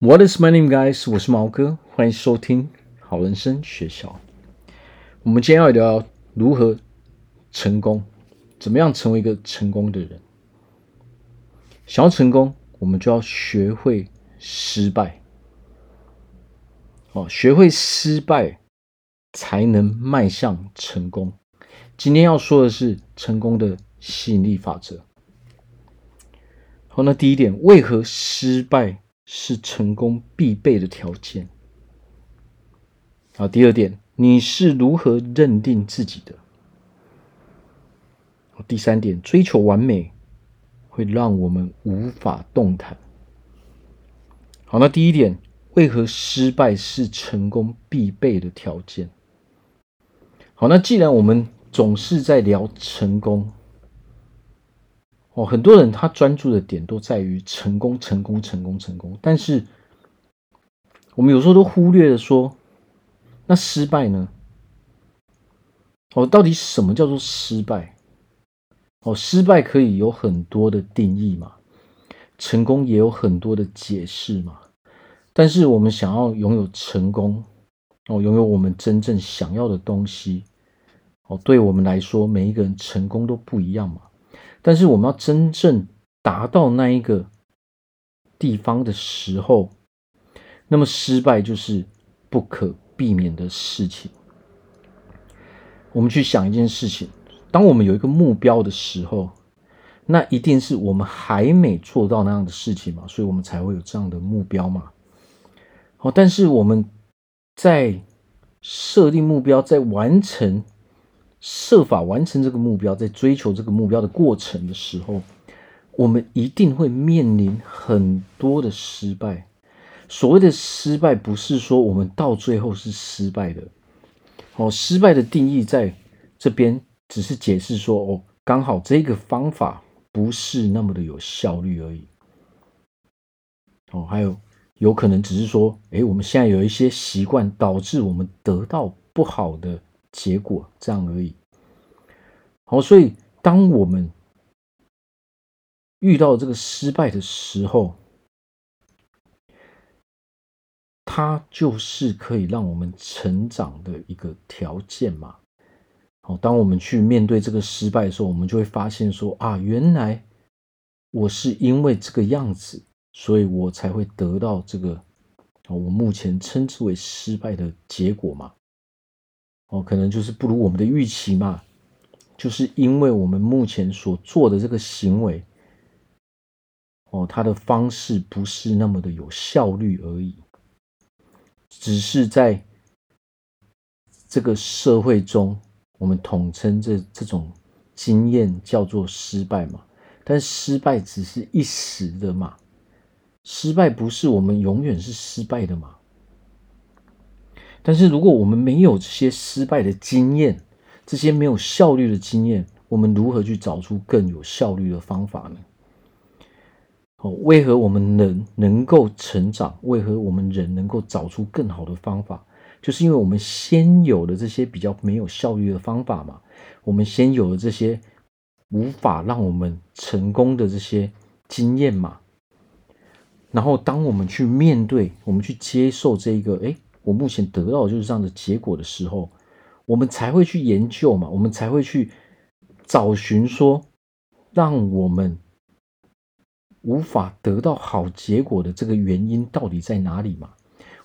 What is my name, guys？我是毛哥，欢迎收听好人生学校。我们今天要聊如何成功，怎么样成为一个成功的人。想要成功，我们就要学会失败。哦，学会失败，才能迈向成功。今天要说的是成功的吸引力法则。好，那第一点，为何失败是成功必备的条件。好，第二点，你是如何认定自己的？第三点，追求完美会让我们无法动弹。好，那第一点，为何失败是成功必备的条件？好，那既然我们总是在聊成功。哦，很多人他专注的点都在于成功，成功，成功，成功。但是我们有时候都忽略了说，那失败呢？哦，到底什么叫做失败？哦，失败可以有很多的定义嘛，成功也有很多的解释嘛。但是我们想要拥有成功，哦，拥有我们真正想要的东西，哦，对我们来说，每一个人成功都不一样嘛。但是我们要真正达到那一个地方的时候，那么失败就是不可避免的事情。我们去想一件事情：当我们有一个目标的时候，那一定是我们还没做到那样的事情嘛，所以我们才会有这样的目标嘛。好，但是我们在设定目标，在完成。设法完成这个目标，在追求这个目标的过程的时候，我们一定会面临很多的失败。所谓的失败，不是说我们到最后是失败的。哦，失败的定义在这边只是解释说，哦，刚好这个方法不是那么的有效率而已。哦，还有有可能只是说，诶，我们现在有一些习惯导致我们得到不好的。结果这样而已。好，所以当我们遇到这个失败的时候，它就是可以让我们成长的一个条件嘛。好，当我们去面对这个失败的时候，我们就会发现说啊，原来我是因为这个样子，所以我才会得到这个我目前称之为失败的结果嘛。哦，可能就是不如我们的预期嘛，就是因为我们目前所做的这个行为，哦，它的方式不是那么的有效率而已，只是在这个社会中，我们统称这这种经验叫做失败嘛，但失败只是一时的嘛，失败不是我们永远是失败的嘛。但是，如果我们没有这些失败的经验，这些没有效率的经验，我们如何去找出更有效率的方法呢？哦，为何我们人能够成长？为何我们人能够找出更好的方法？就是因为我们先有了这些比较没有效率的方法嘛，我们先有了这些无法让我们成功的这些经验嘛。然后，当我们去面对，我们去接受这一个，诶。我目前得到就是这样的结果的时候，我们才会去研究嘛，我们才会去找寻说，让我们无法得到好结果的这个原因到底在哪里嘛？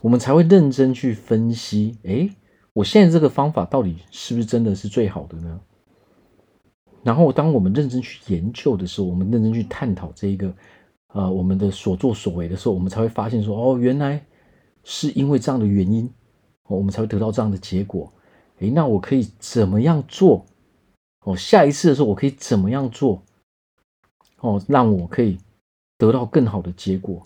我们才会认真去分析，诶，我现在这个方法到底是不是真的是最好的呢？然后，当我们认真去研究的时候，我们认真去探讨这一个，呃，我们的所作所为的时候，我们才会发现说，哦，原来。是因为这样的原因，哦我们才会得到这样的结果。诶，那我可以怎么样做？哦，下一次的时候我可以怎么样做？哦，让我可以得到更好的结果。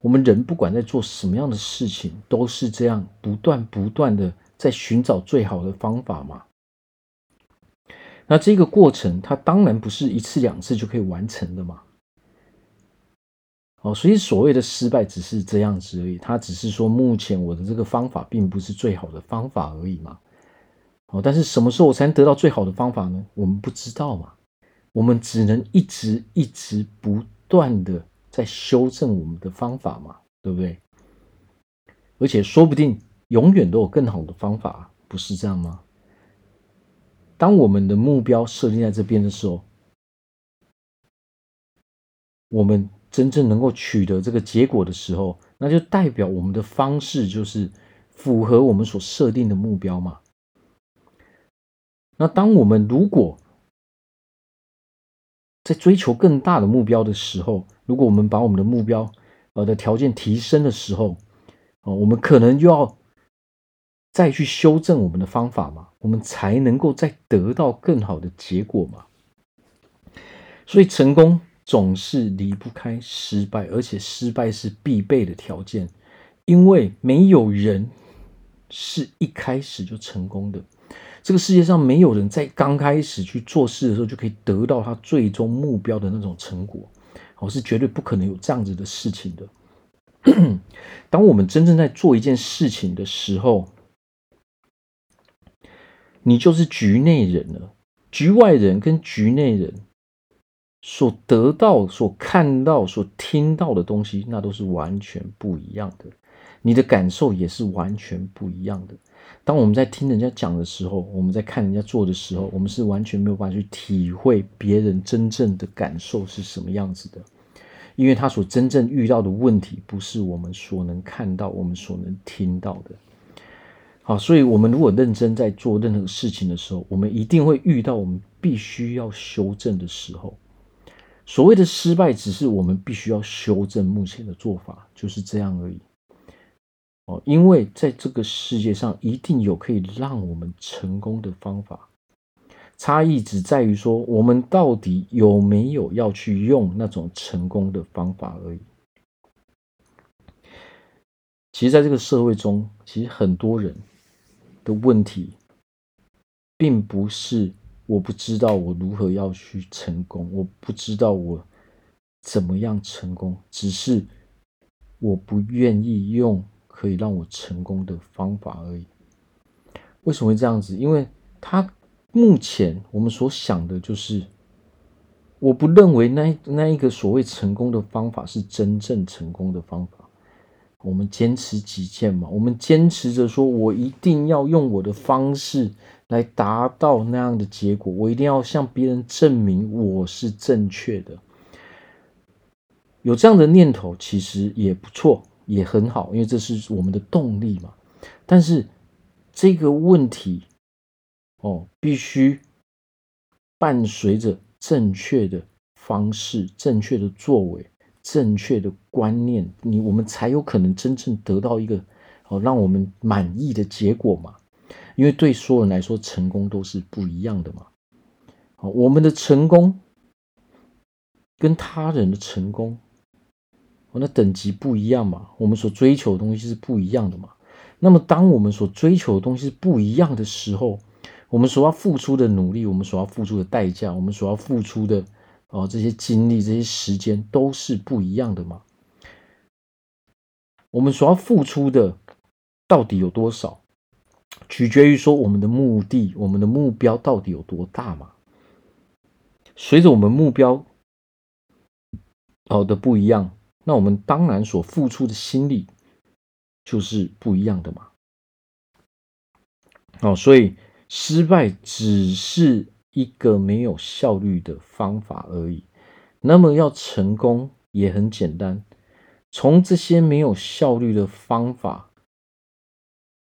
我们人不管在做什么样的事情，都是这样不断不断的在寻找最好的方法嘛。那这个过程，它当然不是一次两次就可以完成的嘛。哦，所以所谓的失败只是这样子而已，他只是说目前我的这个方法并不是最好的方法而已嘛。哦，但是什么时候我才能得到最好的方法呢？我们不知道嘛，我们只能一直一直不断的在修正我们的方法嘛，对不对？而且说不定永远都有更好的方法，不是这样吗？当我们的目标设定在这边的时候，我们真正能够取得这个结果的时候，那就代表我们的方式就是符合我们所设定的目标嘛。那当我们如果在追求更大的目标的时候，如果我们把我们的目标呃的条件提升的时候，哦，我们可能就要再去修正我们的方法嘛，我们才能够再得到更好的结果嘛。所以成功总是离不开失败，而且失败是必备的条件，因为没有人是一开始就成功的。这个世界上没有人在刚开始去做事的时候就可以得到他最终目标的那种成果，我是绝对不可能有这样子的事情的。当我们真正在做一件事情的时候，你就是局内人了。局外人跟局内人所得到、所看到、所听到的东西，那都是完全不一样的。你的感受也是完全不一样的。当我们在听人家讲的时候，我们在看人家做的时候，我们是完全没有办法去体会别人真正的感受是什么样子的，因为他所真正遇到的问题不是我们所能看到、我们所能听到的。好，所以我们如果认真在做任何事情的时候，我们一定会遇到我们必须要修正的时候。所谓的失败，只是我们必须要修正目前的做法，就是这样而已。哦，因为在这个世界上，一定有可以让我们成功的方法，差异只在于说，我们到底有没有要去用那种成功的方法而已。其实，在这个社会中，其实很多人的问题，并不是我不知道我如何要去成功，我不知道我怎么样成功，只是我不愿意用。可以让我成功的方法而已。为什么会这样子？因为他目前我们所想的就是，我不认为那那一个所谓成功的方法是真正成功的方法。我们坚持己见嘛，我们坚持着说，我一定要用我的方式来达到那样的结果，我一定要向别人证明我是正确的。有这样的念头，其实也不错。也很好，因为这是我们的动力嘛。但是这个问题哦，必须伴随着正确的方式、正确的作为、正确的观念，你我们才有可能真正得到一个哦让我们满意的结果嘛。因为对所有人来说，成功都是不一样的嘛。好，我们的成功跟他人的成功。那等级不一样嘛，我们所追求的东西是不一样的嘛。那么，当我们所追求的东西是不一样的时候，我们所要付出的努力，我们所要付出的代价，我们所要付出的哦这些精力、这些时间都是不一样的嘛。我们所要付出的到底有多少，取决于说我们的目的、我们的目标到底有多大嘛。随着我们目标哦的不一样。那我们当然所付出的心力就是不一样的嘛。哦，所以失败只是一个没有效率的方法而已。那么要成功也很简单，从这些没有效率的方法，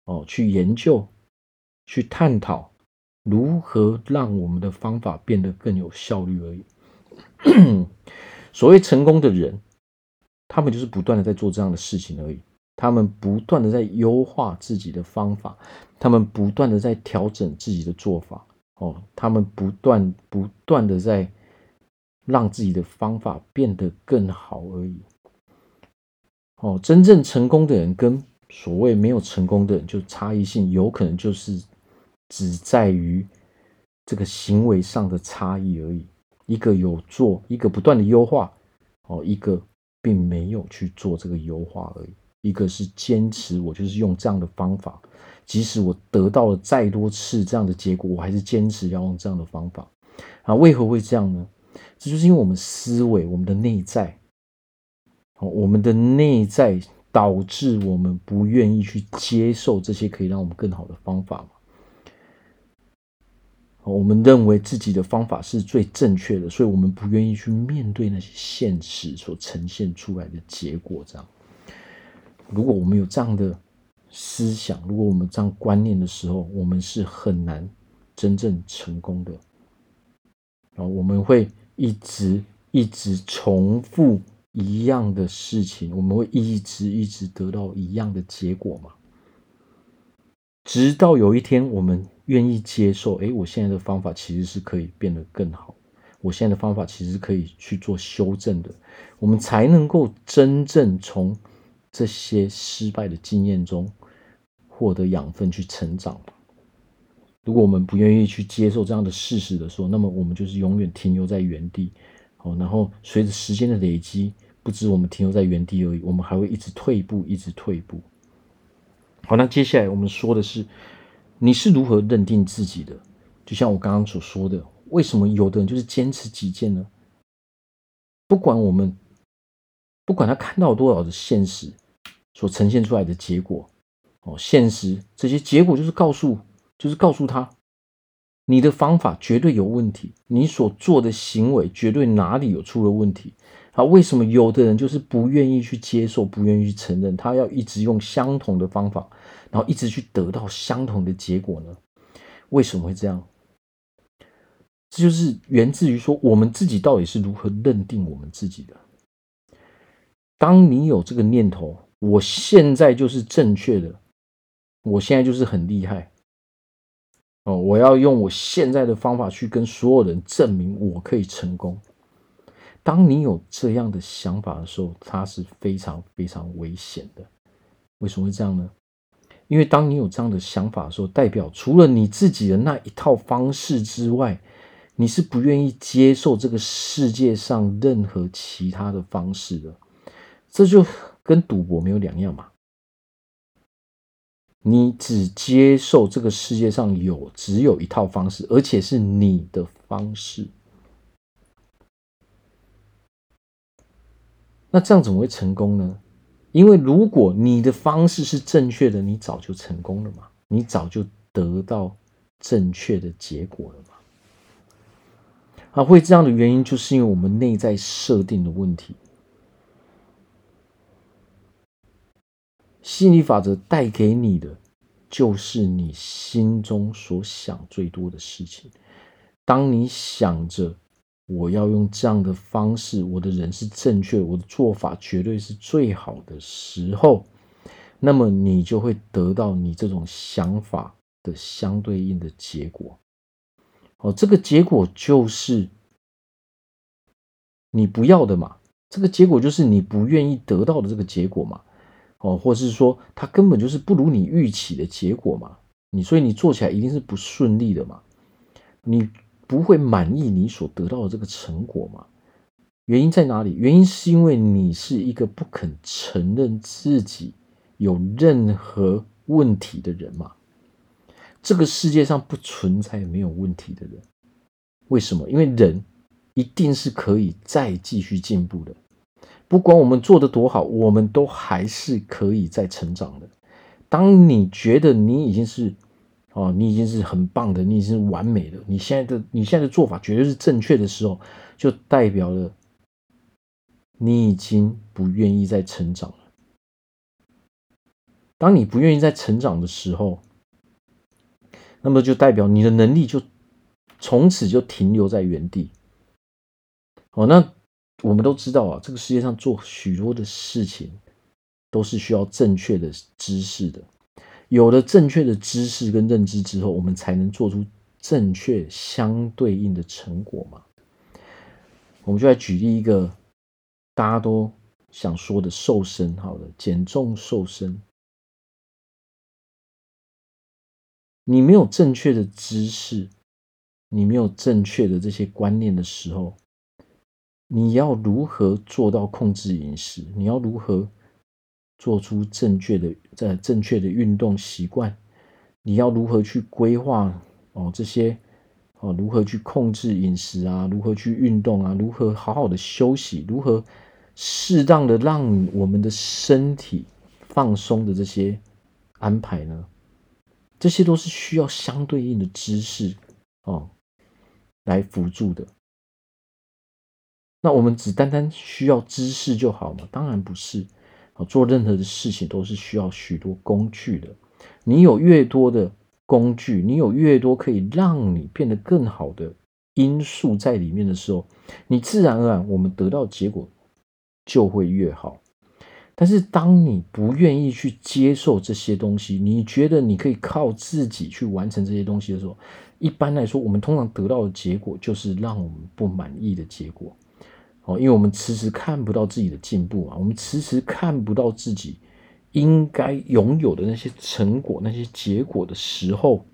哦，去研究、去探讨如何让我们的方法变得更有效率而已。所谓成功的人。他们就是不断的在做这样的事情而已，他们不断的在优化自己的方法，他们不断的在调整自己的做法，哦，他们不断不断的在让自己的方法变得更好而已。哦，真正成功的人跟所谓没有成功的人，就差异性有可能就是只在于这个行为上的差异而已，一个有做，一个不断的优化，哦，一个。并没有去做这个优化而已。一个是坚持，我就是用这样的方法，即使我得到了再多次这样的结果，我还是坚持要用这样的方法。啊，为何会这样呢？这就是因为我们思维，我们的内在，哦我们的内在导致我们不愿意去接受这些可以让我们更好的方法嘛。我们认为自己的方法是最正确的，所以我们不愿意去面对那些现实所呈现出来的结果。这样，如果我们有这样的思想，如果我们这样观念的时候，我们是很难真正成功的。然后，我们会一直一直重复一样的事情，我们会一直一直得到一样的结果嘛？直到有一天，我们愿意接受，诶，我现在的方法其实是可以变得更好，我现在的方法其实可以去做修正的，我们才能够真正从这些失败的经验中获得养分去成长。如果我们不愿意去接受这样的事实的时候，那么我们就是永远停留在原地。好，然后随着时间的累积，不止我们停留在原地而已，我们还会一直退步，一直退步。好，那接下来我们说的是，你是如何认定自己的？就像我刚刚所说的，为什么有的人就是坚持己见呢？不管我们，不管他看到多少的现实所呈现出来的结果，哦，现实这些结果就是告诉，就是告诉他，你的方法绝对有问题，你所做的行为绝对哪里有出了问题。啊，为什么有的人就是不愿意去接受，不愿意去承认，他要一直用相同的方法，然后一直去得到相同的结果呢？为什么会这样？这就是源自于说，我们自己到底是如何认定我们自己的。当你有这个念头，我现在就是正确的，我现在就是很厉害，哦，我要用我现在的方法去跟所有人证明我可以成功。当你有这样的想法的时候，它是非常非常危险的。为什么会这样呢？因为当你有这样的想法的时候，代表除了你自己的那一套方式之外，你是不愿意接受这个世界上任何其他的方式的。这就跟赌博没有两样嘛。你只接受这个世界上有只有一套方式，而且是你的方式。那这样怎么会成功呢？因为如果你的方式是正确的，你早就成功了嘛，你早就得到正确的结果了嘛。啊，会这样的原因，就是因为我们内在设定的问题。吸引力法则带给你的，就是你心中所想最多的事情。当你想着，我要用这样的方式，我的人是正确，我的做法绝对是最好的时候，那么你就会得到你这种想法的相对应的结果。哦，这个结果就是你不要的嘛，这个结果就是你不愿意得到的这个结果嘛。哦，或是说它根本就是不如你预期的结果嘛，你所以你做起来一定是不顺利的嘛，你。不会满意你所得到的这个成果吗？原因在哪里？原因是因为你是一个不肯承认自己有任何问题的人嘛。这个世界上不存在没有问题的人。为什么？因为人一定是可以再继续进步的。不管我们做的多好，我们都还是可以再成长的。当你觉得你已经是。哦，你已经是很棒的，你已经是完美的。你现在的你现在的做法绝对是正确的时候，就代表了你已经不愿意再成长了。当你不愿意再成长的时候，那么就代表你的能力就从此就停留在原地。哦，那我们都知道啊，这个世界上做许多的事情都是需要正确的知识的。有了正确的知识跟认知之后，我们才能做出正确相对应的成果嘛。我们就来举例一个大家都想说的瘦身，好了，减重瘦身。你没有正确的知识，你没有正确的这些观念的时候，你要如何做到控制饮食？你要如何？做出正确的、在正确的运动习惯，你要如何去规划哦？这些哦，如何去控制饮食啊？如何去运动啊？如何好好的休息？如何适当的让我们的身体放松的这些安排呢？这些都是需要相对应的知识哦来辅助的。那我们只单单需要知识就好吗？当然不是。做任何的事情都是需要许多工具的。你有越多的工具，你有越多可以让你变得更好的因素在里面的时候，你自然而然我们得到结果就会越好。但是当你不愿意去接受这些东西，你觉得你可以靠自己去完成这些东西的时候，一般来说，我们通常得到的结果就是让我们不满意的结果。哦，因为我们迟迟看不到自己的进步啊，我们迟迟看不到自己应该拥有的那些成果、那些结果的时候，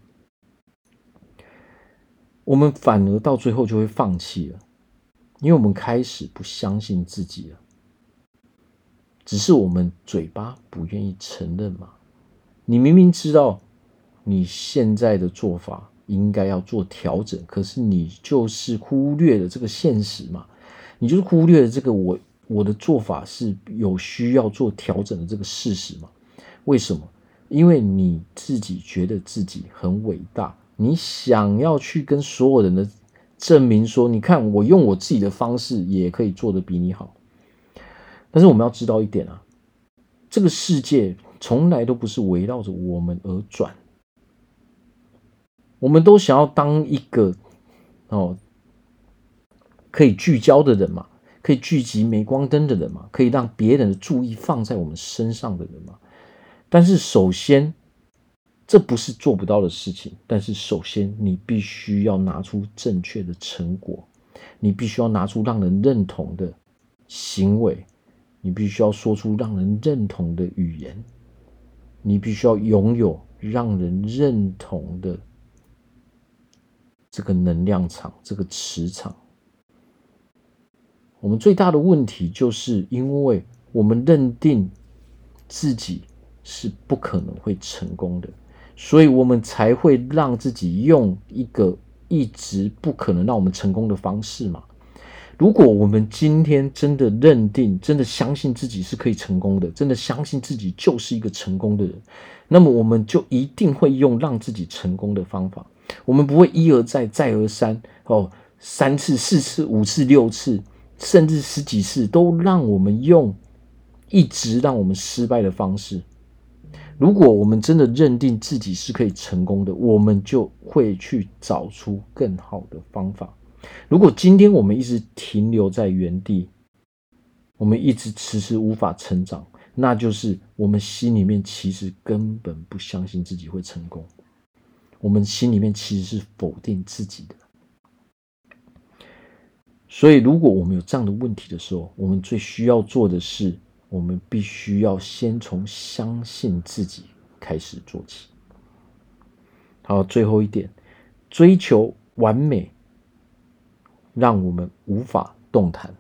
我们反而到最后就会放弃了，因为我们开始不相信自己了。只是我们嘴巴不愿意承认嘛。你明明知道你现在的做法应该要做调整，可是你就是忽略了这个现实嘛。你就是忽略了这个我我的做法是有需要做调整的这个事实嘛？为什么？因为你自己觉得自己很伟大，你想要去跟所有人的证明说，你看我用我自己的方式也可以做得比你好。但是我们要知道一点啊，这个世界从来都不是围绕着我们而转，我们都想要当一个哦。可以聚焦的人嘛，可以聚集镁光灯的人嘛，可以让别人的注意放在我们身上的人嘛。但是首先，这不是做不到的事情。但是首先，你必须要拿出正确的成果，你必须要拿出让人认同的行为，你必须要说出让人认同的语言，你必须要拥有让人认同的这个能量场，这个磁场。我们最大的问题，就是因为我们认定自己是不可能会成功的，所以我们才会让自己用一个一直不可能让我们成功的方式嘛。如果我们今天真的认定、真的相信自己是可以成功的，真的相信自己就是一个成功的人，那么我们就一定会用让自己成功的方法。我们不会一而再、再而三哦，三次、四次、五次、六次。甚至十几次都让我们用一直让我们失败的方式。如果我们真的认定自己是可以成功的，我们就会去找出更好的方法。如果今天我们一直停留在原地，我们一直迟迟无法成长，那就是我们心里面其实根本不相信自己会成功。我们心里面其实是否定自己的。所以，如果我们有这样的问题的时候，我们最需要做的是，我们必须要先从相信自己开始做起。好，最后一点，追求完美，让我们无法动弹。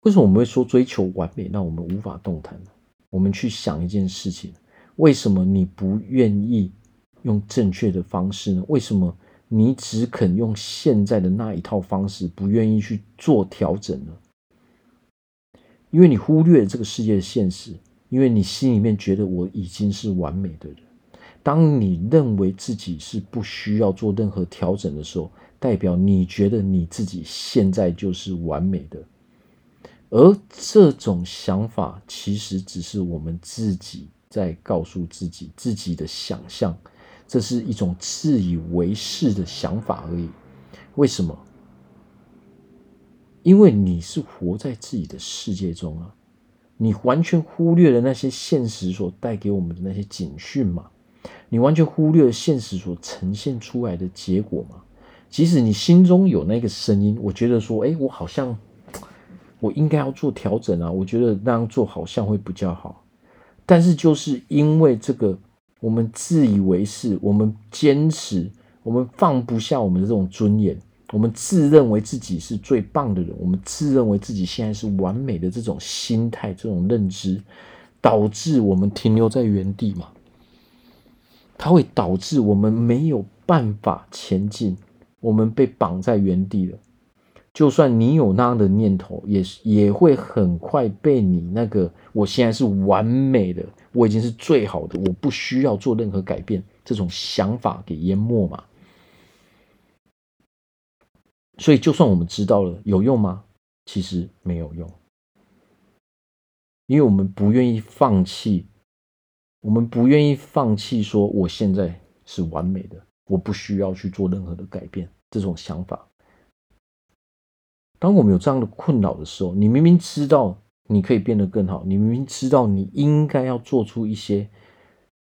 为什么我们会说追求完美让我们无法动弹呢？我们去想一件事情：为什么你不愿意用正确的方式呢？为什么？你只肯用现在的那一套方式，不愿意去做调整了，因为你忽略了这个世界的现实，因为你心里面觉得我已经是完美的人。当你认为自己是不需要做任何调整的时候，代表你觉得你自己现在就是完美的，而这种想法其实只是我们自己在告诉自己自己的想象。这是一种自以为是的想法而已。为什么？因为你是活在自己的世界中啊，你完全忽略了那些现实所带给我们的那些警讯嘛，你完全忽略了现实所呈现出来的结果嘛。即使你心中有那个声音，我觉得说，哎，我好像我应该要做调整啊，我觉得那样做好像会比较好。但是就是因为这个。我们自以为是，我们坚持，我们放不下我们的这种尊严，我们自认为自己是最棒的人，我们自认为自己现在是完美的这种心态、这种认知，导致我们停留在原地嘛。它会导致我们没有办法前进，我们被绑在原地了。就算你有那样的念头，也也会很快被你那个我现在是完美的，我已经是最好的，我不需要做任何改变这种想法给淹没嘛。所以，就算我们知道了，有用吗？其实没有用，因为我们不愿意放弃，我们不愿意放弃说我现在是完美的，我不需要去做任何的改变这种想法。当我们有这样的困扰的时候，你明明知道你可以变得更好，你明明知道你应该要做出一些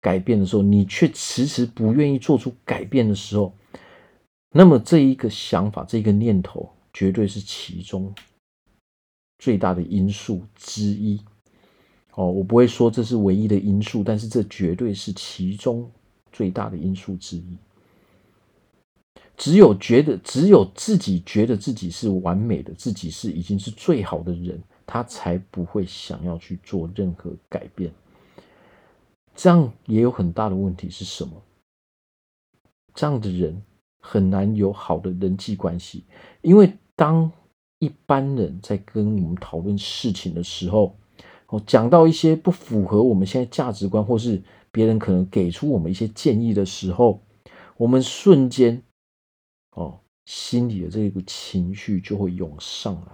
改变的时候，你却迟迟不愿意做出改变的时候，那么这一个想法，这一个念头，绝对是其中最大的因素之一。哦，我不会说这是唯一的因素，但是这绝对是其中最大的因素之一。只有觉得，只有自己觉得自己是完美的，自己是已经是最好的人，他才不会想要去做任何改变。这样也有很大的问题是什么？这样的人很难有好的人际关系，因为当一般人在跟我们讨论事情的时候，哦，讲到一些不符合我们现在价值观，或是别人可能给出我们一些建议的时候，我们瞬间。哦，心里的这个情绪就会涌上来，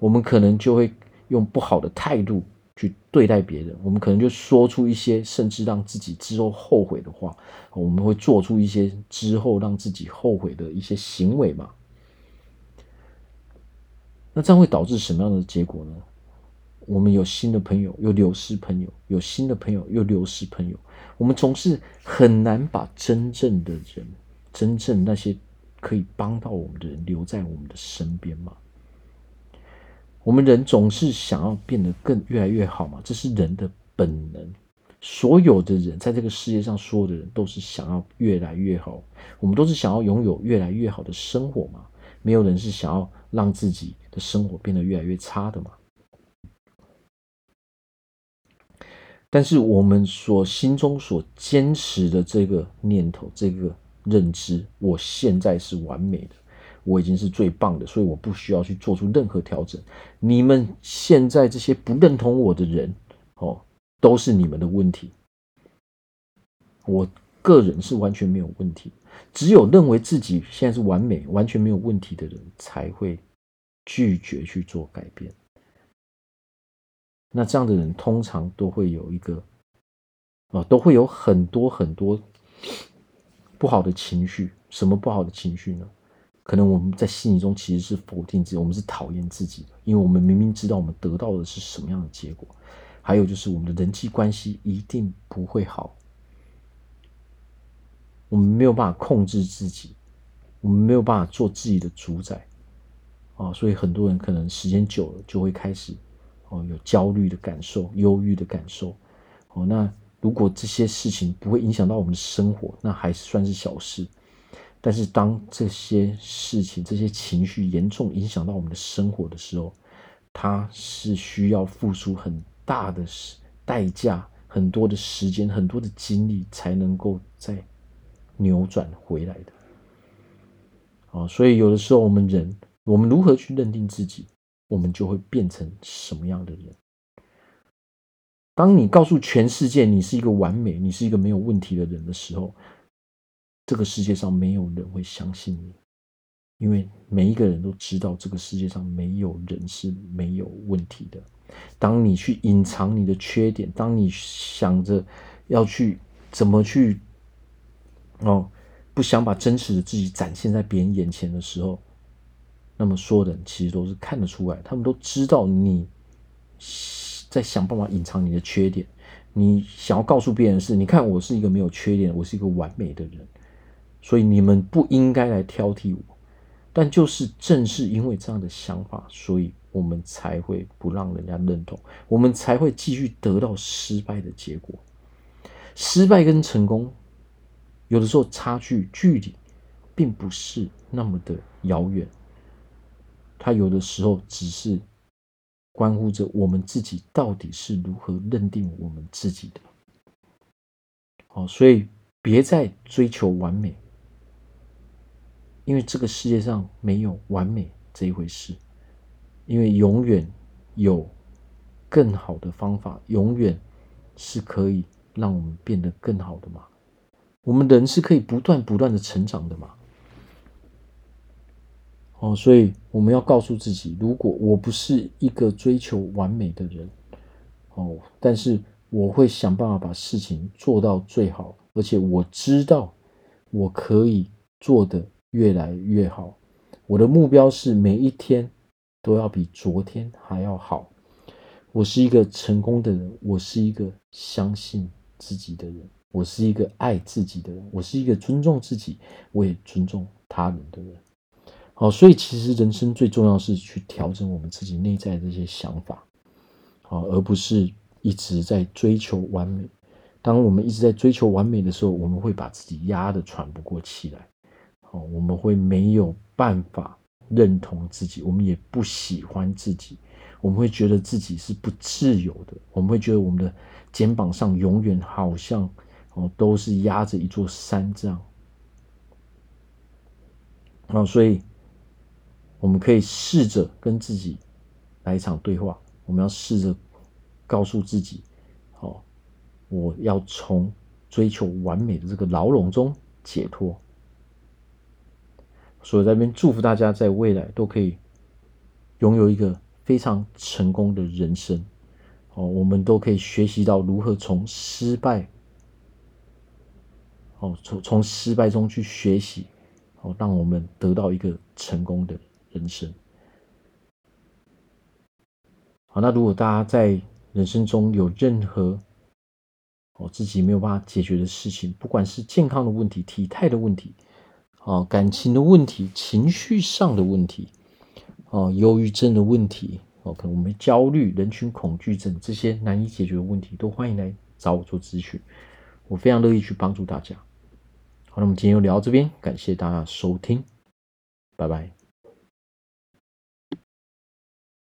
我们可能就会用不好的态度去对待别人，我们可能就说出一些甚至让自己之后后悔的话，我们会做出一些之后让自己后悔的一些行为嘛。那这样会导致什么样的结果呢？我们有新的朋友，又流失朋友；有新的朋友，又流失朋友。我们总是很难把真正的人，真正那些。可以帮到我们的人留在我们的身边吗？我们人总是想要变得更越来越好嘛，这是人的本能。所有的人在这个世界上，所有的人都是想要越来越好。我们都是想要拥有越来越好的生活嘛，没有人是想要让自己的生活变得越来越差的嘛。但是我们所心中所坚持的这个念头，这个。认知，我现在是完美的，我已经是最棒的，所以我不需要去做出任何调整。你们现在这些不认同我的人，哦，都是你们的问题。我个人是完全没有问题，只有认为自己现在是完美、完全没有问题的人，才会拒绝去做改变。那这样的人通常都会有一个，哦，都会有很多很多。不好的情绪，什么不好的情绪呢？可能我们在心里中其实是否定自己，我们是讨厌自己的，因为我们明明知道我们得到的是什么样的结果。还有就是我们的人际关系一定不会好，我们没有办法控制自己，我们没有办法做自己的主宰啊，所以很多人可能时间久了就会开始哦有焦虑的感受、忧郁的感受哦那。如果这些事情不会影响到我们的生活，那还算是小事。但是当这些事情、这些情绪严重影响到我们的生活的时候，它是需要付出很大的代价、很多的时间、很多的精力才能够再扭转回来的。啊，所以有的时候我们人，我们如何去认定自己，我们就会变成什么样的人。当你告诉全世界你是一个完美、你是一个没有问题的人的时候，这个世界上没有人会相信你，因为每一个人都知道这个世界上没有人是没有问题的。当你去隐藏你的缺点，当你想着要去怎么去哦，不想把真实的自己展现在别人眼前的时候，那么说的人其实都是看得出来，他们都知道你。在想办法隐藏你的缺点，你想要告诉别人是，你看我是一个没有缺点，我是一个完美的人，所以你们不应该来挑剔我。但就是正是因为这样的想法，所以我们才会不让人家认同，我们才会继续得到失败的结果。失败跟成功，有的时候差距距离并不是那么的遥远，它有的时候只是。关乎着我们自己到底是如何认定我们自己的。好，所以别再追求完美，因为这个世界上没有完美，这一回事，因为永远有更好的方法，永远是可以让我们变得更好的嘛。我们人是可以不断不断的成长的嘛。哦，所以我们要告诉自己，如果我不是一个追求完美的人，哦，但是我会想办法把事情做到最好，而且我知道我可以做的越来越好。我的目标是每一天都要比昨天还要好。我是一个成功的人，我是一个相信自己的人，我是一个爱自己的人，我是一个尊重自己，我也尊重他人的人。好，所以其实人生最重要是去调整我们自己内在的这些想法，好，而不是一直在追求完美。当我们一直在追求完美的时候，我们会把自己压得喘不过气来，哦，我们会没有办法认同自己，我们也不喜欢自己，我们会觉得自己是不自由的，我们会觉得我们的肩膀上永远好像哦都是压着一座山这样，好，所以。我们可以试着跟自己来一场对话。我们要试着告诉自己：“哦，我要从追求完美的这个牢笼中解脱。”所以，在这边祝福大家，在未来都可以拥有一个非常成功的人生。哦，我们都可以学习到如何从失败，哦，从从失败中去学习，哦，让我们得到一个成功的人生。好，那如果大家在人生中有任何哦自己没有办法解决的事情，不管是健康的问题、体态的问题、哦感情的问题、情绪上的问题、哦忧郁症的问题、哦可能我们焦虑、人群恐惧症这些难以解决的问题，都欢迎来找我做咨询，我非常乐意去帮助大家。好，那我们今天就聊到这边，感谢大家收听，拜拜。